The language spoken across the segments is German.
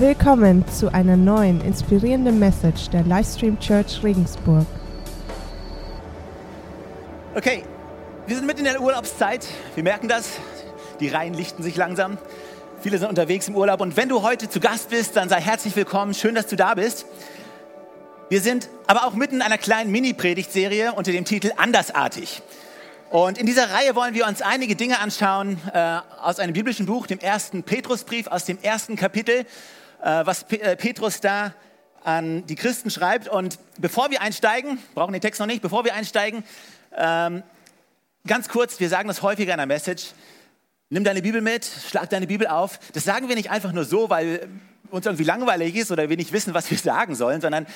Willkommen zu einer neuen inspirierenden Message der Livestream Church Regensburg. Okay, wir sind mitten in der Urlaubszeit. Wir merken das. Die Reihen lichten sich langsam. Viele sind unterwegs im Urlaub. Und wenn du heute zu Gast bist, dann sei herzlich willkommen. Schön, dass du da bist. Wir sind aber auch mitten in einer kleinen Mini-Predigtserie unter dem Titel Andersartig. Und in dieser Reihe wollen wir uns einige Dinge anschauen äh, aus einem biblischen Buch, dem ersten Petrusbrief, aus dem ersten Kapitel, was P äh, Petrus da an die Christen schreibt. Und bevor wir einsteigen, brauchen den Text noch nicht, bevor wir einsteigen, ähm, ganz kurz, wir sagen das häufiger in der Message, nimm deine Bibel mit, schlag deine Bibel auf. Das sagen wir nicht einfach nur so, weil uns irgendwie langweilig ist oder wir nicht wissen, was wir sagen sollen, sondern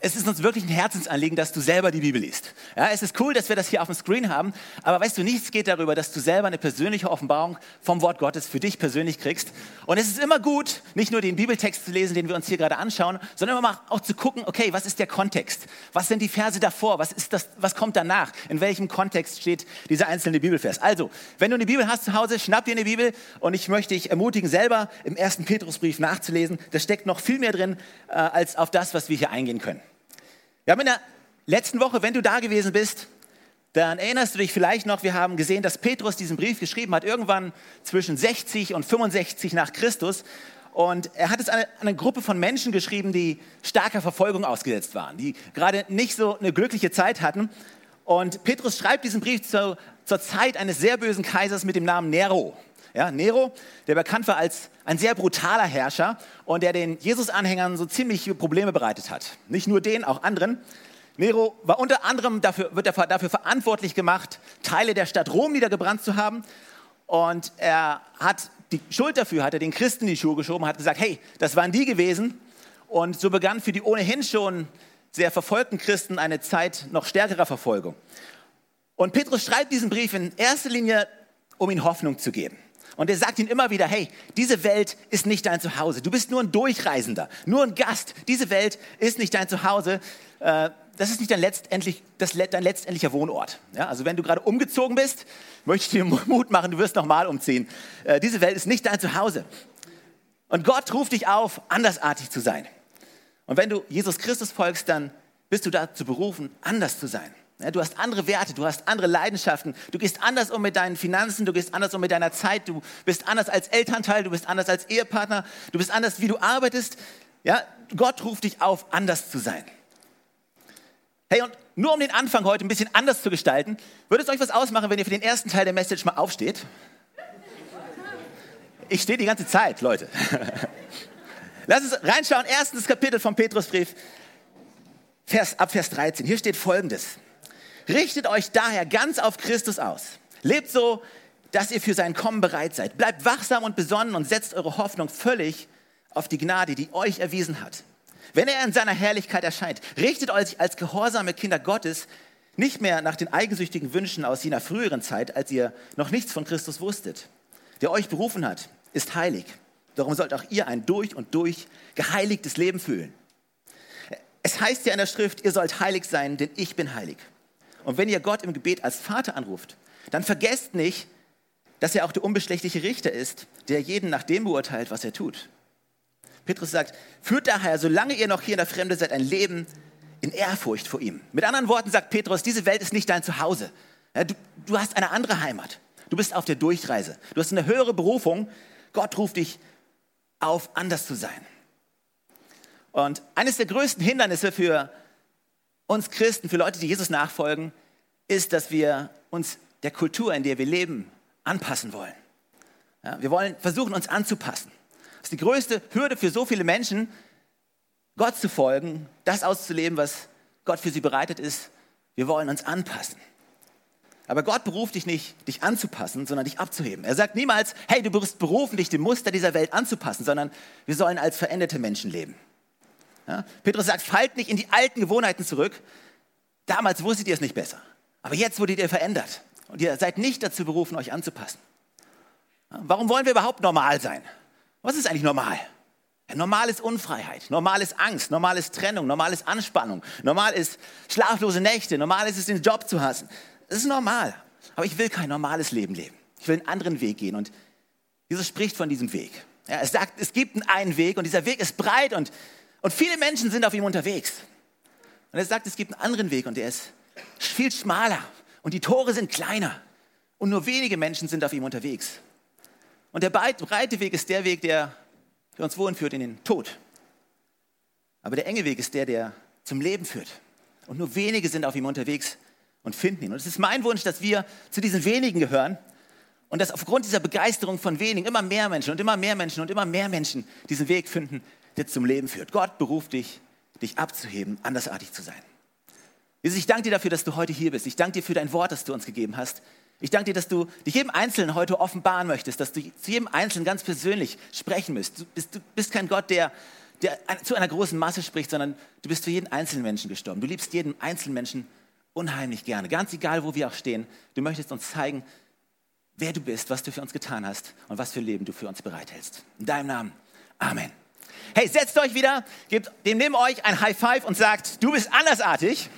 es ist uns wirklich ein Herzensanliegen, dass du selber die Bibel liest. Ja, es ist cool, dass wir das hier auf dem Screen haben, aber weißt du, nichts geht darüber, dass du selber eine persönliche Offenbarung vom Wort Gottes für dich persönlich kriegst. Und es ist immer gut, nicht nur den Bibeltext zu lesen, den wir uns hier gerade anschauen, sondern immer auch zu gucken, okay, was ist der Kontext? Was sind die Verse davor? Was ist das, was kommt danach? In welchem Kontext steht dieser einzelne Bibelvers? Also, wenn du eine Bibel hast zu Hause, schnapp dir eine Bibel und ich möchte dich ermutigen, selber im ersten Petrusbrief nachzulesen. Da steckt noch viel mehr drin, äh, als auf das, was wir hier eingehen können. Wir haben in der letzten Woche, wenn du da gewesen bist, dann erinnerst du dich vielleicht noch, wir haben gesehen, dass Petrus diesen Brief geschrieben hat, irgendwann zwischen 60 und 65 nach Christus. Und er hat es an eine, eine, Gruppe von Menschen geschrieben, die starker Verfolgung ausgesetzt waren, die gerade nicht so eine glückliche Zeit hatten. Und Petrus schreibt diesen Brief zu, zur Zeit eines sehr bösen Kaisers mit dem Namen Nero. Ja, Nero, der bekannt war als ein sehr brutaler Herrscher und der den Jesus-Anhängern so ziemlich Probleme bereitet hat. Nicht nur den, auch anderen. Nero war unter anderem dafür, wird dafür verantwortlich gemacht, Teile der Stadt Rom niedergebrannt zu haben. Und er hat die Schuld dafür, hat er den Christen die Schuhe geschoben, hat gesagt, hey, das waren die gewesen. Und so begann für die ohnehin schon sehr verfolgten Christen eine Zeit noch stärkerer Verfolgung. Und Petrus schreibt diesen Brief in erster Linie, um ihnen Hoffnung zu geben. Und er sagt ihnen immer wieder, hey, diese Welt ist nicht dein Zuhause. Du bist nur ein Durchreisender, nur ein Gast. Diese Welt ist nicht dein Zuhause. Äh, das ist nicht dein, letztendlich, das, dein letztendlicher Wohnort. Ja, also wenn du gerade umgezogen bist, möchte ich dir Mut machen, du wirst nochmal umziehen. Äh, diese Welt ist nicht dein Zuhause. Und Gott ruft dich auf, andersartig zu sein. Und wenn du Jesus Christus folgst, dann bist du dazu berufen, anders zu sein. Du hast andere Werte, du hast andere Leidenschaften, du gehst anders um mit deinen Finanzen, du gehst anders um mit deiner Zeit, du bist anders als Elternteil, du bist anders als Ehepartner, du bist anders, wie du arbeitest. Ja, Gott ruft dich auf, anders zu sein. Hey, und nur um den Anfang heute ein bisschen anders zu gestalten, würde es euch was ausmachen, wenn ihr für den ersten Teil der Message mal aufsteht? Ich stehe die ganze Zeit, Leute. Lass uns reinschauen, erstes Kapitel vom Petrusbrief, Vers, ab Vers 13. Hier steht folgendes. Richtet euch daher ganz auf Christus aus. Lebt so, dass ihr für sein Kommen bereit seid. Bleibt wachsam und besonnen und setzt eure Hoffnung völlig auf die Gnade, die euch erwiesen hat. Wenn er in seiner Herrlichkeit erscheint, richtet euch als gehorsame Kinder Gottes nicht mehr nach den eigensüchtigen Wünschen aus jener früheren Zeit, als ihr noch nichts von Christus wusstet. Der euch berufen hat, ist heilig. Darum sollt auch ihr ein durch und durch geheiligtes Leben fühlen. Es heißt ja in der Schrift, ihr sollt heilig sein, denn ich bin heilig. Und wenn ihr Gott im Gebet als Vater anruft, dann vergesst nicht, dass er auch der unbeschlechtliche Richter ist, der jeden nach dem beurteilt, was er tut. Petrus sagt, führt daher, solange ihr noch hier in der Fremde seid, ein Leben in Ehrfurcht vor ihm. Mit anderen Worten sagt Petrus, diese Welt ist nicht dein Zuhause. Du, du hast eine andere Heimat. Du bist auf der Durchreise. Du hast eine höhere Berufung. Gott ruft dich auf, anders zu sein. Und eines der größten Hindernisse für uns Christen, für Leute, die Jesus nachfolgen, ist, dass wir uns der Kultur, in der wir leben, anpassen wollen. Ja, wir wollen versuchen, uns anzupassen. Das ist die größte Hürde für so viele Menschen, Gott zu folgen, das auszuleben, was Gott für sie bereitet ist. Wir wollen uns anpassen. Aber Gott beruft dich nicht, dich anzupassen, sondern dich abzuheben. Er sagt niemals, hey, du bist berufen, dich dem Muster dieser Welt anzupassen, sondern wir sollen als veränderte Menschen leben. Ja? Petrus sagt, fallt nicht in die alten Gewohnheiten zurück. Damals wusstet ihr es nicht besser. Aber jetzt wurdet ihr verändert. Und ihr seid nicht dazu berufen, euch anzupassen. Ja? Warum wollen wir überhaupt normal sein? Was ist eigentlich normal? Ja, normal ist Unfreiheit, normal ist Angst, normal ist Trennung, normal ist Anspannung, normal ist schlaflose Nächte, normal ist es, den Job zu hassen. Das ist normal. Aber ich will kein normales Leben leben. Ich will einen anderen Weg gehen. Und Jesus spricht von diesem Weg. Ja, es sagt, es gibt einen Weg und dieser Weg ist breit und, und viele Menschen sind auf ihm unterwegs. Und er sagt, es gibt einen anderen Weg und der ist viel schmaler und die Tore sind kleiner und nur wenige Menschen sind auf ihm unterwegs. Und der breite Weg ist der Weg, der uns wohin führt in den Tod. Aber der enge Weg ist der, der zum Leben führt. Und nur wenige sind auf ihm unterwegs und finden ihn. Und es ist mein Wunsch, dass wir zu diesen wenigen gehören und dass aufgrund dieser Begeisterung von wenigen immer mehr Menschen und immer mehr Menschen und immer mehr Menschen diesen Weg finden, der zum Leben führt. Gott beruft dich, dich abzuheben, andersartig zu sein. Jesus, ich danke dir dafür, dass du heute hier bist. Ich danke dir für dein Wort, das du uns gegeben hast. Ich danke dir, dass du dich jedem Einzelnen heute offenbaren möchtest, dass du zu jedem Einzelnen ganz persönlich sprechen müsst. Du bist, du bist kein Gott, der, der zu einer großen Masse spricht, sondern du bist für jeden einzelnen Menschen gestorben. Du liebst jeden einzelnen Menschen unheimlich gerne, ganz egal, wo wir auch stehen. Du möchtest uns zeigen, wer du bist, was du für uns getan hast und was für Leben du für uns bereithältst. In deinem Namen. Amen. Hey, setzt euch wieder, gebt dem neben euch ein High Five und sagt, du bist andersartig.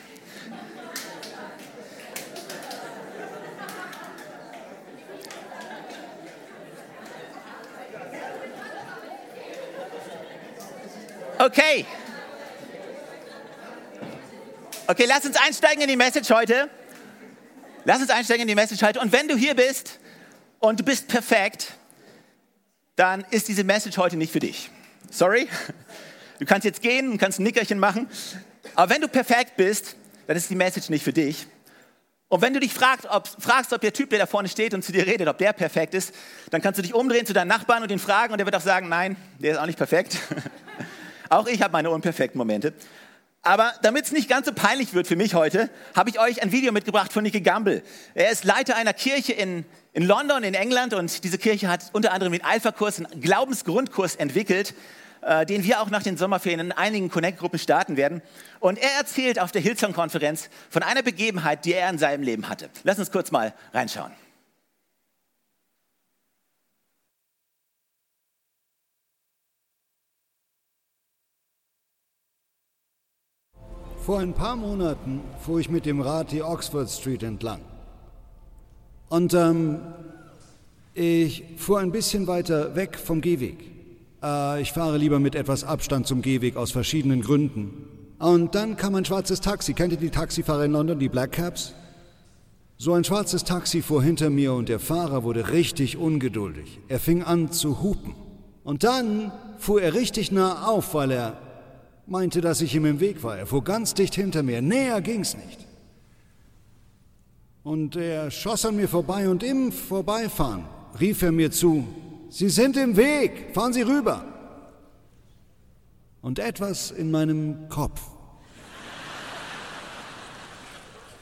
Okay. Okay, lass uns einsteigen in die Message heute. Lass uns einsteigen in die Message heute. Und wenn du hier bist und du bist perfekt, dann ist diese Message heute nicht für dich. Sorry. Du kannst jetzt gehen und kannst ein Nickerchen machen. Aber wenn du perfekt bist, dann ist die Message nicht für dich. Und wenn du dich fragst ob, fragst, ob der Typ, der da vorne steht und zu dir redet, ob der perfekt ist, dann kannst du dich umdrehen zu deinem Nachbarn und ihn fragen und der wird auch sagen, nein, der ist auch nicht perfekt. Auch ich habe meine unperfekten Momente. Aber damit es nicht ganz so peinlich wird für mich heute, habe ich euch ein Video mitgebracht von Nicky Gamble. Er ist Leiter einer Kirche in, in London, in England, und diese Kirche hat unter anderem den Alpha-Kurs, einen Glaubensgrundkurs entwickelt, äh, den wir auch nach den Sommerferien in einigen Connect-Gruppen starten werden. Und er erzählt auf der Hillsong-Konferenz von einer Begebenheit, die er in seinem Leben hatte. Lass uns kurz mal reinschauen. Vor ein paar Monaten fuhr ich mit dem Rad die Oxford Street entlang. Und ähm, ich fuhr ein bisschen weiter weg vom Gehweg. Äh, ich fahre lieber mit etwas Abstand zum Gehweg aus verschiedenen Gründen. Und dann kam ein schwarzes Taxi. Kennt ihr die Taxifahrer in London, die Black Cabs? So ein schwarzes Taxi fuhr hinter mir und der Fahrer wurde richtig ungeduldig. Er fing an zu hupen. Und dann fuhr er richtig nah auf, weil er meinte, dass ich ihm im Weg war. Er fuhr ganz dicht hinter mir. Näher ging's nicht. Und er schoss an mir vorbei und im Vorbeifahren rief er mir zu, Sie sind im Weg, fahren Sie rüber. Und etwas in meinem Kopf.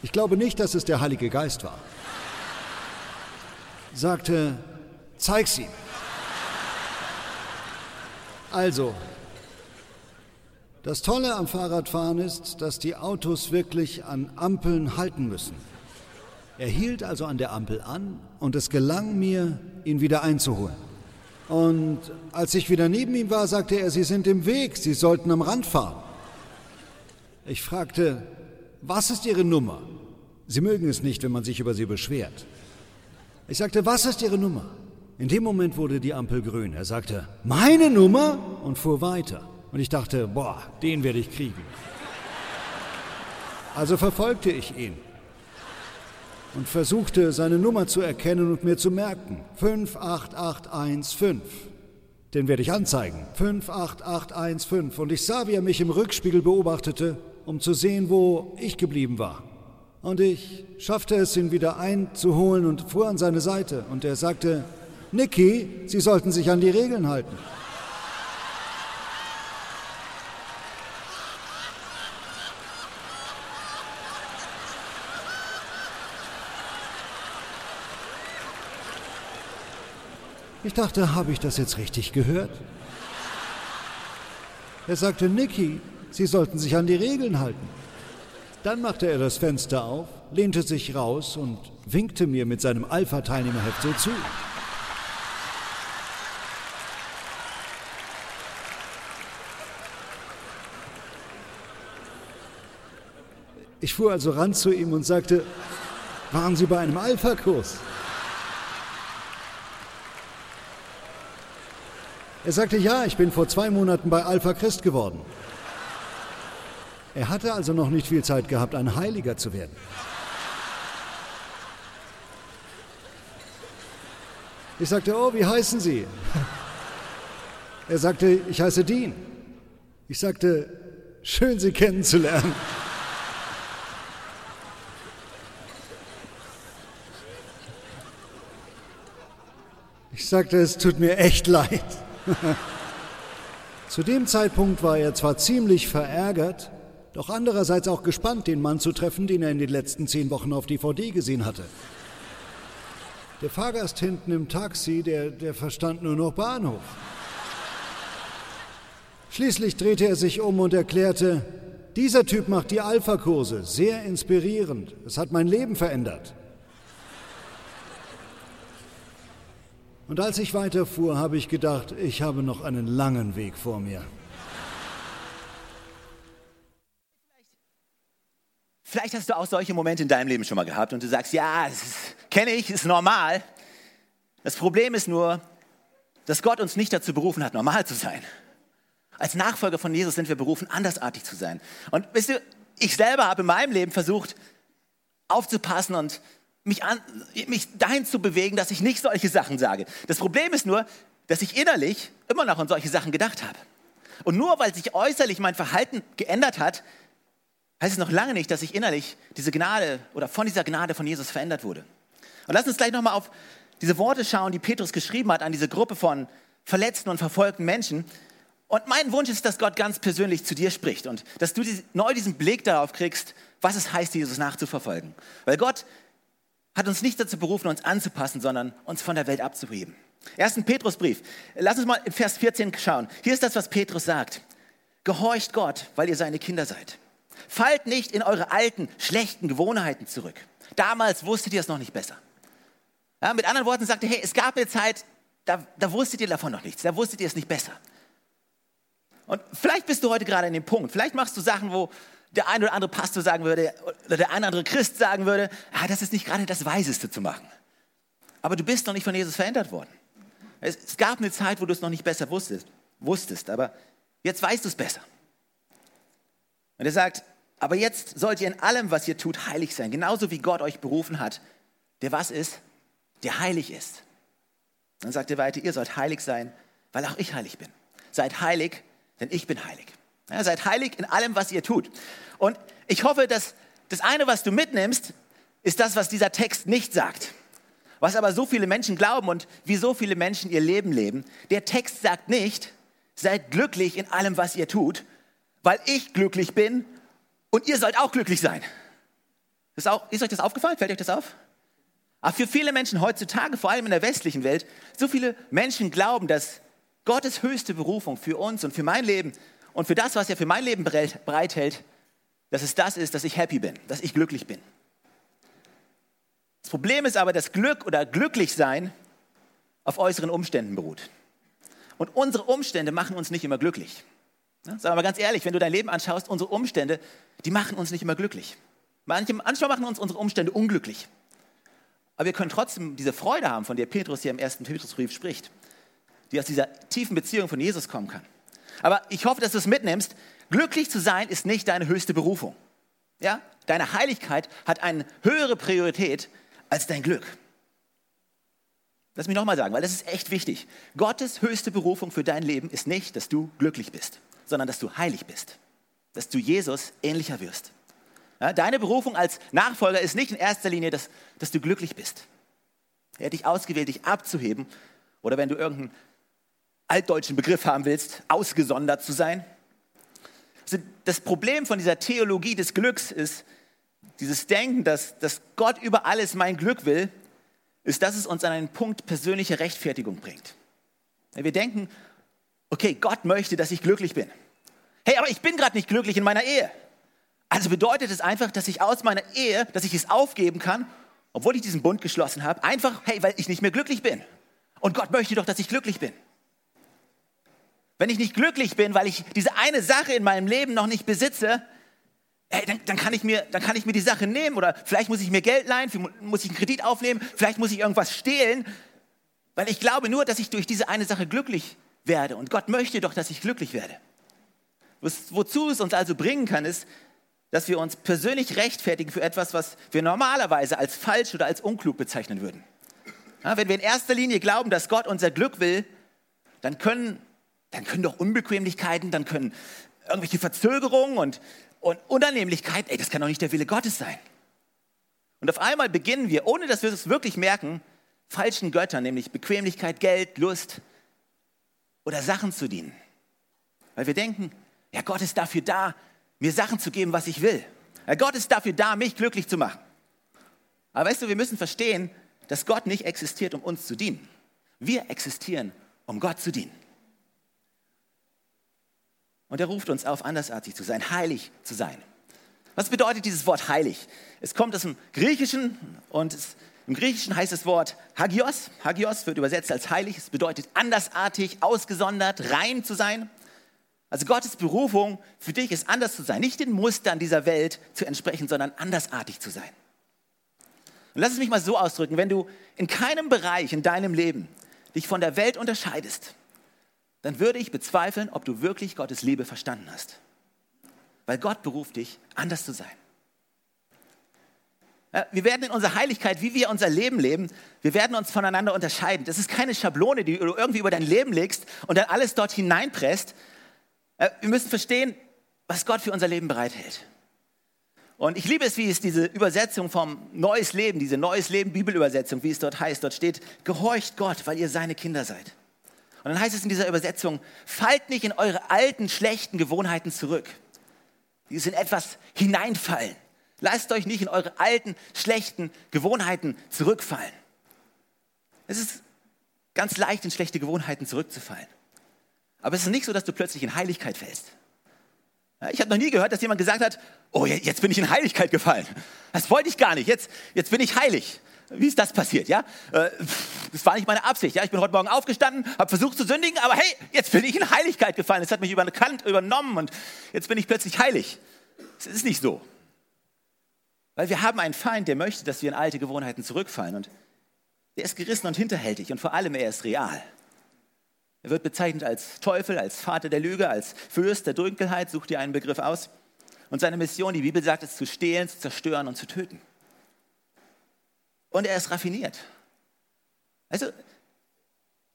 Ich glaube nicht, dass es der Heilige Geist war. Sagte, zeig's ihm. Also, das Tolle am Fahrradfahren ist, dass die Autos wirklich an Ampeln halten müssen. Er hielt also an der Ampel an und es gelang mir, ihn wieder einzuholen. Und als ich wieder neben ihm war, sagte er, Sie sind im Weg, Sie sollten am Rand fahren. Ich fragte, was ist Ihre Nummer? Sie mögen es nicht, wenn man sich über Sie beschwert. Ich sagte, was ist Ihre Nummer? In dem Moment wurde die Ampel grün. Er sagte, meine Nummer? und fuhr weiter. Und ich dachte, boah, den werde ich kriegen. Also verfolgte ich ihn und versuchte seine Nummer zu erkennen und mir zu merken. 58815. Den werde ich anzeigen. 58815. Und ich sah, wie er mich im Rückspiegel beobachtete, um zu sehen, wo ich geblieben war. Und ich schaffte es, ihn wieder einzuholen und fuhr an seine Seite. Und er sagte, Nicky, Sie sollten sich an die Regeln halten. Ich dachte, habe ich das jetzt richtig gehört? Er sagte, Nicky, Sie sollten sich an die Regeln halten. Dann machte er das Fenster auf, lehnte sich raus und winkte mir mit seinem Alpha-Teilnehmerheft so zu. Ich fuhr also ran zu ihm und sagte, waren Sie bei einem Alpha-Kurs? Er sagte, ja, ich bin vor zwei Monaten bei Alpha Christ geworden. Er hatte also noch nicht viel Zeit gehabt, ein Heiliger zu werden. Ich sagte, oh, wie heißen Sie? Er sagte, ich heiße Dean. Ich sagte, schön Sie kennenzulernen. Ich sagte, es tut mir echt leid. Zu dem Zeitpunkt war er zwar ziemlich verärgert, doch andererseits auch gespannt, den Mann zu treffen, den er in den letzten zehn Wochen auf DVD gesehen hatte. Der Fahrgast hinten im Taxi, der, der verstand nur noch Bahnhof. Schließlich drehte er sich um und erklärte, dieser Typ macht die Alpha-Kurse, sehr inspirierend. Es hat mein Leben verändert. Und als ich weiterfuhr, habe ich gedacht, ich habe noch einen langen Weg vor mir. Vielleicht hast du auch solche Momente in deinem Leben schon mal gehabt und du sagst, ja, kenne ich, ist normal. Das Problem ist nur, dass Gott uns nicht dazu berufen hat, normal zu sein. Als Nachfolger von Jesus sind wir berufen, andersartig zu sein. Und wisst ihr, ich selber habe in meinem Leben versucht, aufzupassen und mich, an, mich dahin zu bewegen, dass ich nicht solche Sachen sage. Das Problem ist nur, dass ich innerlich immer noch an solche Sachen gedacht habe. Und nur weil sich äußerlich mein Verhalten geändert hat, heißt es noch lange nicht, dass ich innerlich diese Gnade oder von dieser Gnade von Jesus verändert wurde. Und lass uns gleich nochmal auf diese Worte schauen, die Petrus geschrieben hat an diese Gruppe von verletzten und verfolgten Menschen. Und mein Wunsch ist, dass Gott ganz persönlich zu dir spricht und dass du neu diesen Blick darauf kriegst, was es heißt, Jesus nachzuverfolgen. Weil Gott hat uns nicht dazu berufen, uns anzupassen, sondern uns von der Welt abzuheben. Ersten Petrusbrief. Lass uns mal in Vers 14 schauen. Hier ist das, was Petrus sagt. Gehorcht Gott, weil ihr seine Kinder seid. Fallt nicht in eure alten, schlechten Gewohnheiten zurück. Damals wusstet ihr es noch nicht besser. Ja, mit anderen Worten sagte, hey, es gab eine Zeit, da, da wusstet ihr davon noch nichts, da wusstet ihr es nicht besser. Und vielleicht bist du heute gerade in dem Punkt, vielleicht machst du Sachen, wo der ein oder andere Pastor sagen würde, oder der ein oder andere Christ sagen würde, ah, das ist nicht gerade das Weiseste zu machen. Aber du bist noch nicht von Jesus verändert worden. Es, es gab eine Zeit, wo du es noch nicht besser wusstest, wusstest, aber jetzt weißt du es besser. Und er sagt, aber jetzt sollt ihr in allem, was ihr tut, heilig sein, genauso wie Gott euch berufen hat, der was ist? Der heilig ist. Dann sagt er weiter, ihr sollt heilig sein, weil auch ich heilig bin. Seid heilig, denn ich bin heilig. Ja, seid heilig in allem, was ihr tut. Und ich hoffe, dass das eine, was du mitnimmst, ist das, was dieser Text nicht sagt. Was aber so viele Menschen glauben und wie so viele Menschen ihr Leben leben. Der Text sagt nicht, seid glücklich in allem, was ihr tut, weil ich glücklich bin und ihr sollt auch glücklich sein. Ist, auch, ist euch das aufgefallen? Fällt euch das auf? Aber für viele Menschen heutzutage, vor allem in der westlichen Welt, so viele Menschen glauben, dass Gottes höchste Berufung für uns und für mein Leben und für das, was er für mein Leben bereithält, dass es das ist, dass ich happy bin, dass ich glücklich bin. Das Problem ist aber, dass Glück oder Glücklichsein auf äußeren Umständen beruht. Und unsere Umstände machen uns nicht immer glücklich. Ja, sagen wir mal ganz ehrlich, wenn du dein Leben anschaust, unsere Umstände, die machen uns nicht immer glücklich. manchmal machen uns unsere Umstände unglücklich. Aber wir können trotzdem diese Freude haben, von der Petrus hier im ersten Petrusbrief spricht, die aus dieser tiefen Beziehung von Jesus kommen kann. Aber ich hoffe, dass du es mitnimmst. Glücklich zu sein ist nicht deine höchste Berufung. Ja? Deine Heiligkeit hat eine höhere Priorität als dein Glück. Lass mich nochmal sagen, weil das ist echt wichtig. Gottes höchste Berufung für dein Leben ist nicht, dass du glücklich bist, sondern dass du heilig bist, dass du Jesus ähnlicher wirst. Ja, deine Berufung als Nachfolger ist nicht in erster Linie, dass, dass du glücklich bist. Er hat dich ausgewählt, dich abzuheben. Oder wenn du irgendeinen altdeutschen Begriff haben willst, ausgesondert zu sein. Also das Problem von dieser Theologie des Glücks ist, dieses Denken, dass, dass Gott über alles mein Glück will, ist, dass es uns an einen Punkt persönlicher Rechtfertigung bringt. Wir denken, okay, Gott möchte, dass ich glücklich bin. Hey, aber ich bin gerade nicht glücklich in meiner Ehe. Also bedeutet es einfach, dass ich aus meiner Ehe, dass ich es aufgeben kann, obwohl ich diesen Bund geschlossen habe, einfach, hey, weil ich nicht mehr glücklich bin. Und Gott möchte doch, dass ich glücklich bin. Wenn ich nicht glücklich bin, weil ich diese eine Sache in meinem Leben noch nicht besitze, ey, dann, dann, kann ich mir, dann kann ich mir die Sache nehmen oder vielleicht muss ich mir Geld leihen, muss ich einen Kredit aufnehmen, vielleicht muss ich irgendwas stehlen, weil ich glaube nur, dass ich durch diese eine Sache glücklich werde. Und Gott möchte doch, dass ich glücklich werde. Wozu es uns also bringen kann, ist, dass wir uns persönlich rechtfertigen für etwas, was wir normalerweise als falsch oder als unklug bezeichnen würden. Ja, wenn wir in erster Linie glauben, dass Gott unser Glück will, dann können, dann können doch Unbequemlichkeiten, dann können irgendwelche Verzögerungen und, und Unannehmlichkeiten, ey, das kann doch nicht der Wille Gottes sein. Und auf einmal beginnen wir, ohne dass wir es wirklich merken, falschen Göttern, nämlich Bequemlichkeit, Geld, Lust oder Sachen zu dienen. Weil wir denken, ja, Gott ist dafür da, mir Sachen zu geben, was ich will. Ja, Gott ist dafür da, mich glücklich zu machen. Aber weißt du, wir müssen verstehen, dass Gott nicht existiert, um uns zu dienen. Wir existieren, um Gott zu dienen. Und er ruft uns auf, andersartig zu sein, heilig zu sein. Was bedeutet dieses Wort heilig? Es kommt aus dem Griechischen und es, im Griechischen heißt das Wort Hagios. Hagios wird übersetzt als heilig. Es bedeutet andersartig, ausgesondert, rein zu sein. Also Gottes Berufung für dich ist anders zu sein, nicht den Mustern dieser Welt zu entsprechen, sondern andersartig zu sein. Und lass es mich mal so ausdrücken, wenn du in keinem Bereich in deinem Leben dich von der Welt unterscheidest, dann würde ich bezweifeln, ob du wirklich Gottes Liebe verstanden hast. Weil Gott beruft dich, anders zu sein. Wir werden in unserer Heiligkeit, wie wir unser Leben leben, wir werden uns voneinander unterscheiden. Das ist keine Schablone, die du irgendwie über dein Leben legst und dann alles dort hineinpresst. Wir müssen verstehen, was Gott für unser Leben bereithält. Und ich liebe es, wie es diese Übersetzung vom Neues Leben, diese Neues Leben Bibelübersetzung, wie es dort heißt, dort steht, gehorcht Gott, weil ihr seine Kinder seid. Und dann heißt es in dieser Übersetzung, fallt nicht in eure alten, schlechten Gewohnheiten zurück die in etwas hineinfallen. Lasst euch nicht in eure alten, schlechten Gewohnheiten zurückfallen. Es ist ganz leicht, in schlechte Gewohnheiten zurückzufallen. Aber es ist nicht so, dass du plötzlich in Heiligkeit fällst. Ich habe noch nie gehört, dass jemand gesagt hat, oh, jetzt bin ich in Heiligkeit gefallen. Das wollte ich gar nicht, jetzt, jetzt bin ich heilig. Wie ist das passiert? Ja, äh, das war nicht meine Absicht. Ja, ich bin heute Morgen aufgestanden, habe versucht zu sündigen, aber hey, jetzt bin ich in Heiligkeit gefallen. Es hat mich überkannt, übernommen und jetzt bin ich plötzlich heilig. Es ist nicht so. Weil wir haben einen Feind, der möchte, dass wir in alte Gewohnheiten zurückfallen. Und der ist gerissen und hinterhältig und vor allem er ist real. Er wird bezeichnet als Teufel, als Vater der Lüge, als Fürst der Dunkelheit, sucht dir einen Begriff aus. Und seine Mission, die Bibel sagt, ist zu stehlen, zu zerstören und zu töten. Und er ist raffiniert. Also,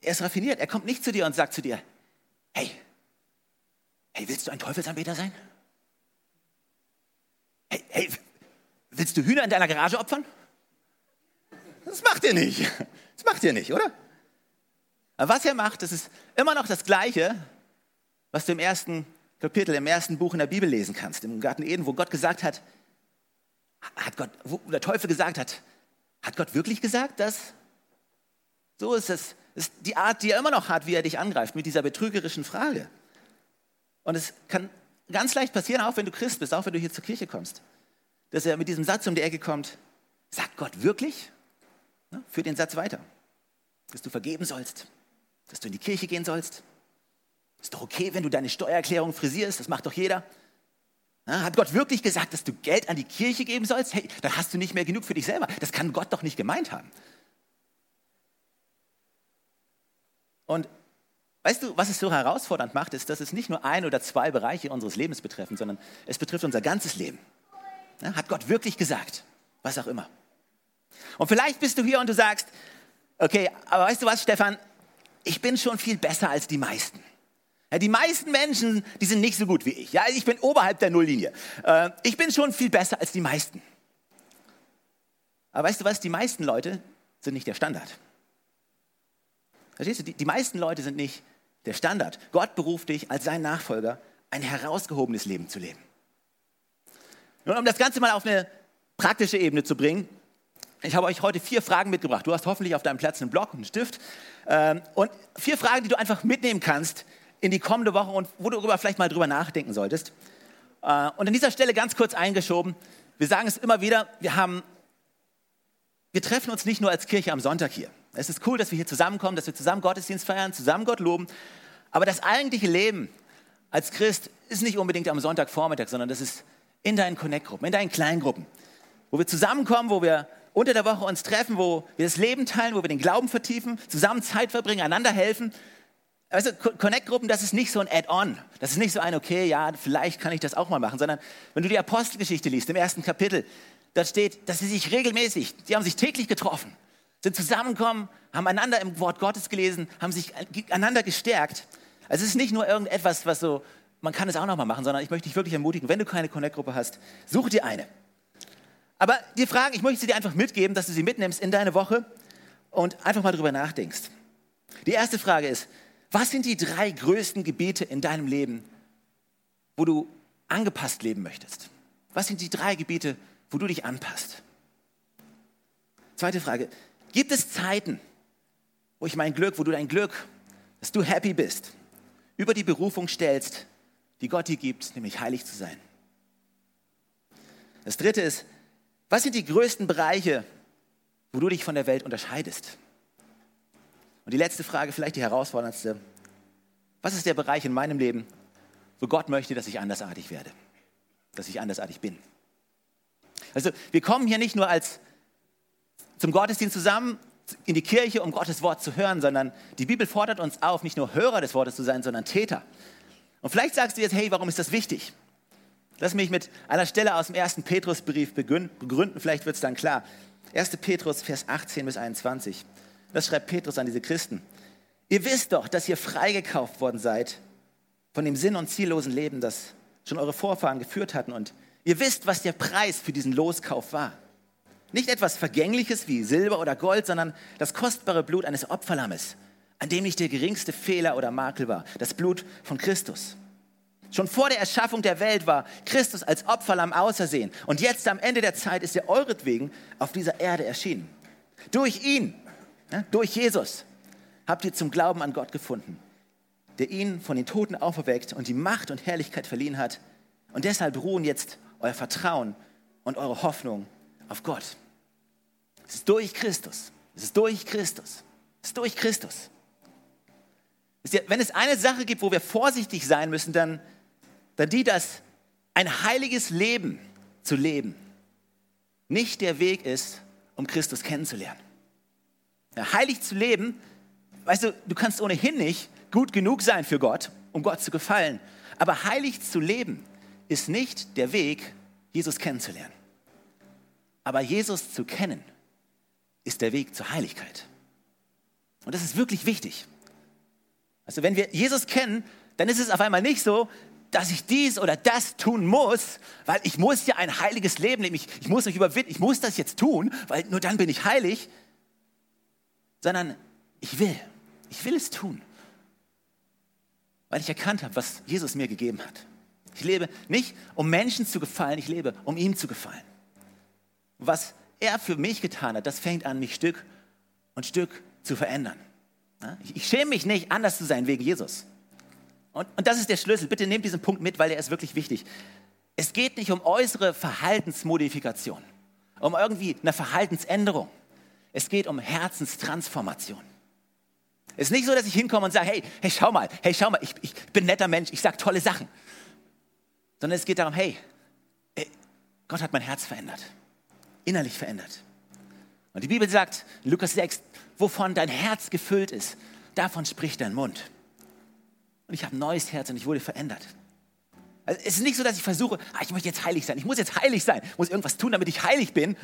er ist raffiniert. Er kommt nicht zu dir und sagt zu dir, hey, hey, willst du ein Teufelsanbeter sein? Hey, hey, willst du Hühner in deiner Garage opfern? Das macht ihr nicht. Das macht ihr nicht, oder? Aber was er macht, das ist immer noch das Gleiche, was du im ersten Kapitel, im ersten Buch in der Bibel lesen kannst, im Garten Eden, wo Gott gesagt hat, hat Gott, wo der Teufel gesagt hat, hat Gott wirklich gesagt, dass? So ist es. Ist die Art, die er immer noch hat, wie er dich angreift, mit dieser betrügerischen Frage. Und es kann ganz leicht passieren, auch wenn du Christ bist, auch wenn du hier zur Kirche kommst, dass er mit diesem Satz um die Ecke kommt, sagt Gott wirklich? Ja, führ den Satz weiter. Dass du vergeben sollst, dass du in die Kirche gehen sollst. Ist doch okay, wenn du deine Steuererklärung frisierst, das macht doch jeder. Hat Gott wirklich gesagt, dass du Geld an die Kirche geben sollst? Hey, dann hast du nicht mehr genug für dich selber. Das kann Gott doch nicht gemeint haben. Und weißt du, was es so herausfordernd macht, ist, dass es nicht nur ein oder zwei Bereiche unseres Lebens betreffen, sondern es betrifft unser ganzes Leben. Hat Gott wirklich gesagt? Was auch immer. Und vielleicht bist du hier und du sagst, okay, aber weißt du was, Stefan? Ich bin schon viel besser als die meisten. Ja, die meisten Menschen, die sind nicht so gut wie ich. Ja, ich bin oberhalb der Nulllinie. Äh, ich bin schon viel besser als die meisten. Aber weißt du was? Die meisten Leute sind nicht der Standard. Verstehst du? Die, die meisten Leute sind nicht der Standard. Gott beruft dich als sein Nachfolger, ein herausgehobenes Leben zu leben. Nun, um das Ganze mal auf eine praktische Ebene zu bringen, ich habe euch heute vier Fragen mitgebracht. Du hast hoffentlich auf deinem Platz einen Block einen Stift. Ähm, und vier Fragen, die du einfach mitnehmen kannst, in die kommende Woche und wo du darüber vielleicht mal drüber nachdenken solltest. Äh, und an dieser Stelle ganz kurz eingeschoben, wir sagen es immer wieder, wir haben, wir treffen uns nicht nur als Kirche am Sonntag hier. Es ist cool, dass wir hier zusammenkommen, dass wir zusammen Gottesdienst feiern, zusammen Gott loben. Aber das eigentliche Leben als Christ ist nicht unbedingt am Sonntagvormittag, sondern das ist in deinen Connect-Gruppen, in deinen Kleingruppen, wo wir zusammenkommen, wo wir unter der Woche uns treffen, wo wir das Leben teilen, wo wir den Glauben vertiefen, zusammen Zeit verbringen, einander helfen Also Connect-Gruppen, das ist nicht so ein Add-on. Das ist nicht so ein, okay, ja, vielleicht kann ich das auch mal machen, sondern wenn du die Apostelgeschichte liest, im ersten Kapitel, da steht, dass sie sich regelmäßig, die haben sich täglich getroffen, sind zusammengekommen, haben einander im Wort Gottes gelesen, haben sich einander gestärkt. Also es ist nicht nur irgendetwas, was so, man kann es auch noch mal machen, sondern ich möchte dich wirklich ermutigen, wenn du keine Connect-Gruppe hast, such dir eine. Aber die Fragen, ich möchte sie dir einfach mitgeben, dass du sie mitnimmst in deine Woche und einfach mal drüber nachdenkst. Die erste Frage ist, was sind die drei größten Gebiete in deinem Leben, wo du angepasst leben möchtest? Was sind die drei Gebiete, wo du dich anpasst? Zweite Frage, gibt es Zeiten, wo ich mein Glück, wo du dein Glück, dass du happy bist, über die Berufung stellst, die Gott dir gibt, nämlich heilig zu sein? Das dritte ist, was sind die größten Bereiche, wo du dich von der Welt unterscheidest? Und die letzte Frage, vielleicht die herausforderndste. Was ist der Bereich in meinem Leben, wo Gott möchte, dass ich andersartig werde? Dass ich andersartig bin? Also wir kommen hier nicht nur als zum Gottesdienst zusammen in die Kirche, um Gottes Wort zu hören, sondern die Bibel fordert uns auf, nicht nur Hörer des Wortes zu sein, sondern Täter. Und vielleicht sagst du jetzt, hey, warum ist das wichtig? Lass mich mit einer Stelle aus dem ersten Petrusbrief begründen, vielleicht wird es dann klar. 1. Petrus, Vers 18 bis 21. Das schreibt Petrus an diese Christen. Ihr wisst doch, dass ihr freigekauft worden seid von dem sinn- und ziellosen Leben, das schon eure Vorfahren geführt hatten. Und ihr wisst, was der Preis für diesen Loskauf war. Nicht etwas Vergängliches wie Silber oder Gold, sondern das kostbare Blut eines Opferlammes, an dem nicht der geringste Fehler oder Makel war. Das Blut von Christus. Schon vor der Erschaffung der Welt war Christus als Opferlamm ausersehen. Und jetzt am Ende der Zeit ist er euretwegen auf dieser Erde erschienen. Durch ihn durch Jesus habt ihr zum Glauben an Gott gefunden, der ihn von den Toten auferweckt und die Macht und Herrlichkeit verliehen hat. Und deshalb ruhen jetzt euer Vertrauen und eure Hoffnung auf Gott. Es ist durch Christus. Es ist durch Christus. Es ist durch Christus. Wenn es eine Sache gibt, wo wir vorsichtig sein müssen, dann, dann die, dass ein heiliges Leben zu leben nicht der Weg ist, um Christus kennenzulernen. Ja, heilig zu leben, weißt du, du kannst ohnehin nicht gut genug sein für Gott, um Gott zu gefallen. Aber heilig zu leben ist nicht der Weg, Jesus kennenzulernen. Aber Jesus zu kennen ist der Weg zur Heiligkeit. Und das ist wirklich wichtig. Also wenn wir Jesus kennen, dann ist es auf einmal nicht so, dass ich dies oder das tun muss, weil ich muss ja ein heiliges Leben leben. Ich, ich muss mich überwinden, ich muss das jetzt tun, weil nur dann bin ich heilig sondern ich will, ich will es tun, weil ich erkannt habe, was Jesus mir gegeben hat. Ich lebe nicht, um Menschen zu gefallen, ich lebe, um ihm zu gefallen. Was er für mich getan hat, das fängt an, mich Stück und Stück zu verändern. Ich schäme mich nicht, anders zu sein wegen Jesus. Und, und das ist der Schlüssel. Bitte nehmt diesen Punkt mit, weil er ist wirklich wichtig. Es geht nicht um äußere Verhaltensmodifikation, um irgendwie eine Verhaltensänderung. Es geht um Herzenstransformation. Es ist nicht so, dass ich hinkomme und sage, hey, hey, schau mal, hey, schau mal, ich, ich bin ein netter Mensch, ich sage tolle Sachen. Sondern es geht darum, hey, Gott hat mein Herz verändert, innerlich verändert. Und die Bibel sagt, in Lukas 6, wovon dein Herz gefüllt ist, davon spricht dein Mund. Und ich habe ein neues Herz und ich wurde verändert. Also es ist nicht so, dass ich versuche, ah, ich möchte jetzt heilig sein, ich muss jetzt heilig sein, muss irgendwas tun, damit ich heilig bin,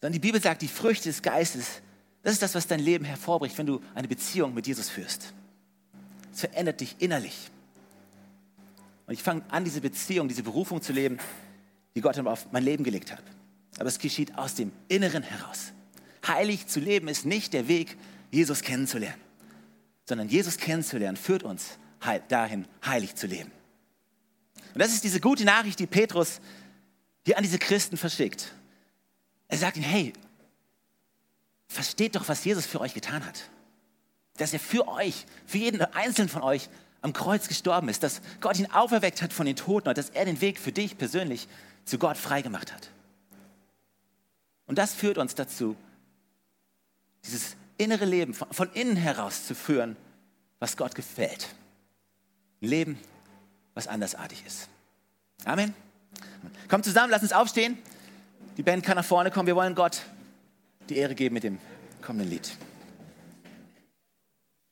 sondern die Bibel sagt, die Früchte des Geistes, das ist das, was dein Leben hervorbricht, wenn du eine Beziehung mit Jesus führst. Es verändert dich innerlich. Und ich fange an, diese Beziehung, diese Berufung zu leben, die Gott auf mein Leben gelegt hat. Aber es geschieht aus dem Inneren heraus. Heilig zu leben ist nicht der Weg, Jesus kennenzulernen, sondern Jesus kennenzulernen führt uns dahin, heilig zu leben. Und das ist diese gute Nachricht, die Petrus hier an diese Christen verschickt. Er sagt ihnen, hey, versteht doch, was Jesus für euch getan hat. Dass er für euch, für jeden einzelnen von euch am Kreuz gestorben ist, dass Gott ihn auferweckt hat von den Toten und dass er den Weg für dich persönlich zu Gott freigemacht hat. Und das führt uns dazu, dieses innere Leben von, von innen heraus zu führen, was Gott gefällt. Ein Leben, was andersartig ist. Amen. Kommt zusammen, lass uns aufstehen. Die Band kann nach vorne kommen. Wir wollen Gott die Ehre geben mit dem kommenden Lied.